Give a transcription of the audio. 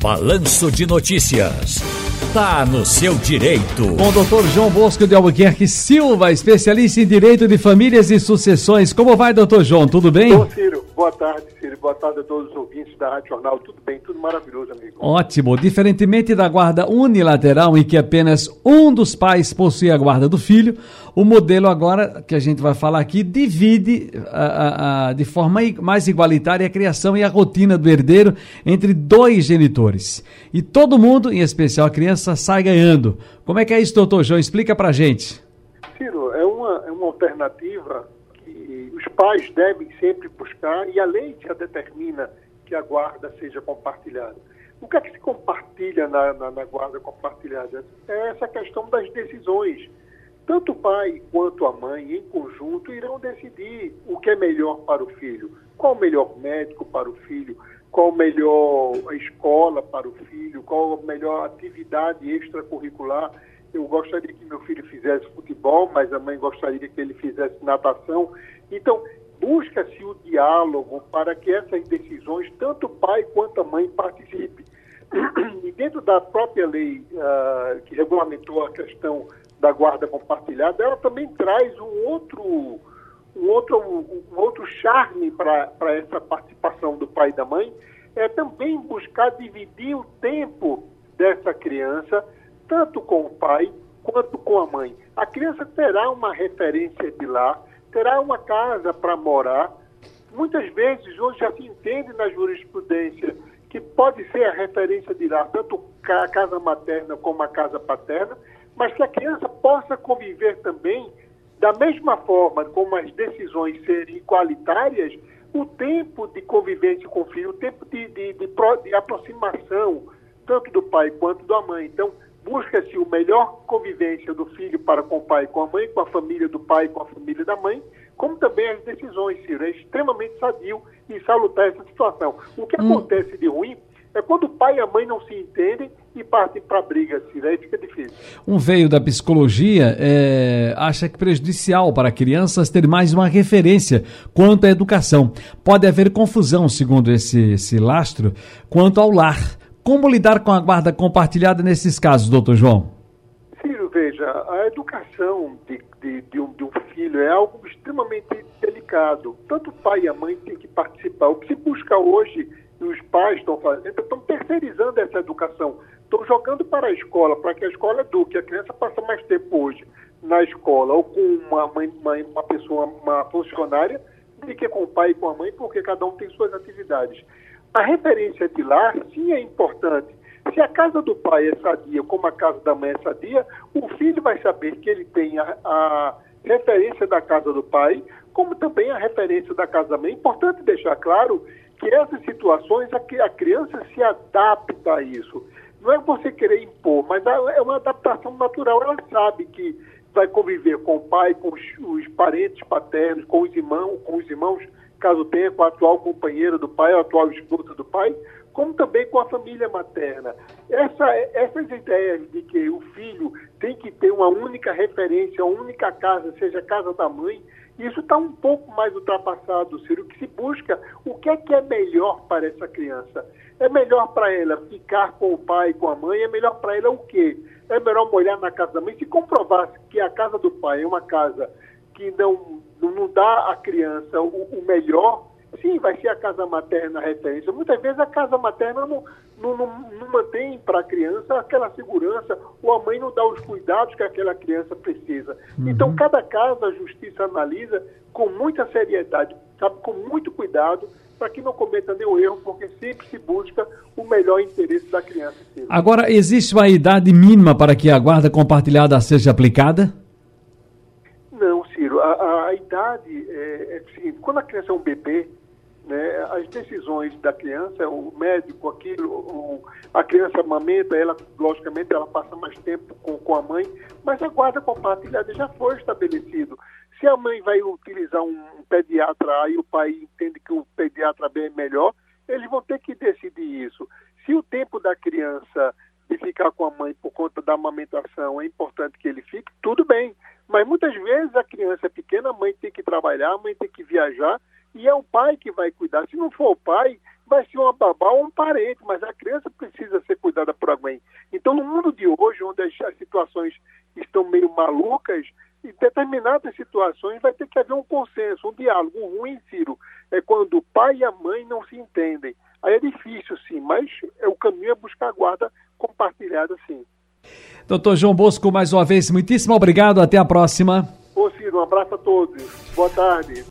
Balanço de Notícias. Tá no seu direito. Com o doutor João Bosco de Albuquerque Silva, especialista em direito de famílias e sucessões. Como vai, doutor João? Tudo bem? Ciro. Boa tarde, Ciro. Boa tarde a todos os ouvintes da Rádio Jornal. Tudo bem? Tudo maravilhoso, amigo. Ótimo. Diferentemente da guarda unilateral, em que apenas um dos pais possui a guarda do filho, o modelo agora, que a gente vai falar aqui, divide a, a, a, de forma mais igualitária a criação e a rotina do herdeiro entre dois genitores. E todo mundo, em especial a criança, sai ganhando. Como é que é isso, doutor João? Explica pra gente. Ciro, é uma, é uma alternativa pais devem sempre buscar e a lei já determina que a guarda seja compartilhada. O que é que se compartilha na, na, na guarda compartilhada? É essa questão das decisões tanto o pai quanto a mãe, em conjunto, irão decidir o que é melhor para o filho. Qual o melhor médico para o filho, qual a melhor escola para o filho, qual a melhor atividade extracurricular. Eu gostaria que meu filho fizesse futebol, mas a mãe gostaria que ele fizesse natação. Então, busca-se o diálogo para que essas decisões, tanto o pai quanto a mãe, participem. E dentro da própria lei uh, que regulamentou a questão da guarda compartilhada, ela também traz um outro, um outro, um outro charme para essa participação do pai e da mãe, é também buscar dividir o tempo dessa criança, tanto com o pai quanto com a mãe. A criança terá uma referência de lá, terá uma casa para morar. Muitas vezes, hoje já se entende na jurisprudência que pode ser a referência de lá, tanto a casa materna como a casa paterna, mas que a criança possa conviver também da mesma forma como as decisões serem igualitárias, o tempo de convivência com o filho, o tempo de, de, de, de aproximação, tanto do pai quanto da mãe. Então, busca-se o melhor convivência do filho para com o pai e com a mãe, com a família do pai e com a família da mãe, como também as decisões, Ciro. É extremamente sadio e salutar essa situação. O que hum. acontece de ruim é quando o pai e a mãe não se entendem e partem para a briga, assim, aí fica difícil. Um veio da psicologia é, acha que prejudicial para crianças ter mais uma referência quanto à educação. Pode haver confusão, segundo esse, esse lastro, quanto ao lar. Como lidar com a guarda compartilhada nesses casos, doutor João? Ciro, veja, a educação de, de, de, um, de um filho é algo extremamente delicado. Tanto o pai e a mãe têm que participar. O que se busca hoje e os pais estão fazendo, estão terceirizando essa educação, estão jogando para a escola, para que a escola eduque. A criança passa mais tempo hoje na escola ou com uma, mãe, uma pessoa, uma funcionária, do que com o pai e com a mãe, porque cada um tem suas atividades. A referência de lar, sim, é importante. Se a casa do pai é sadia, como a casa da mãe é sadia, o filho vai saber que ele tem a, a referência da casa do pai, como também a referência da casa da mãe. É importante deixar claro que essas situações a, a criança se adapta a isso. Não é você querer impor, mas é uma adaptação natural. Ela sabe que vai conviver com o pai, com os, os parentes paternos, com os irmãos, com os irmãos, caso tenha, com a atual companheira do pai, a atual esposa do pai, como também com a família materna. Essa, essas ideias de que o filho tem que ter uma única referência, uma única casa, seja a casa da mãe, isso está um pouco mais ultrapassado, Ciro. Que se busca, o que é que é melhor para essa criança? É melhor para ela ficar com o pai com a mãe? É melhor para ela o quê? É melhor molhar na casa da mãe? Se comprovasse que a casa do pai é uma casa que não, não dá à criança o, o melhor, sim, vai ser a casa materna a referência. Muitas vezes a casa materna não, não, não, não mantém para a criança aquela segurança, ou a mãe não dá os cuidados que aquela criança precisa. Uhum. Então, cada caso a justiça analisa com muita seriedade, sabe, com muito cuidado, para que não cometa nenhum erro, porque sempre se busca o melhor interesse da criança. Agora, existe uma idade mínima para que a guarda compartilhada seja aplicada? A, idade é, é assim, quando a criança é um bebê, né, as decisões da criança, o médico, aquilo, o, a criança amamenta, ela, logicamente, ela passa mais tempo com, com a mãe, mas a guarda compartilhada já foi estabelecido. Se a mãe vai utilizar um pediatra e o pai entende que o pediatra bem é melhor, eles vão ter que decidir isso. Se o tempo da criança de ficar com a mãe por conta da amamentação é importante que ele fique, tudo bem. Mas muitas vezes a criança é pequena, a mãe tem que trabalhar, a mãe tem que viajar, e é o pai que vai cuidar. Se não for o pai, vai ser uma babá ou um parente, mas a criança precisa ser cuidada por alguém. Então, no mundo de hoje, onde as, as situações estão meio malucas, em determinadas situações vai ter que haver um consenso, um diálogo. O ruim, Ciro, é quando o pai e a mãe não se entendem. Aí é difícil, sim, mas é o caminho é buscar a guarda compartilhada, sim. Doutor João Bosco, mais uma vez, muitíssimo obrigado. Até a próxima. Ô, Ciro, um abraço a todos. Boa tarde.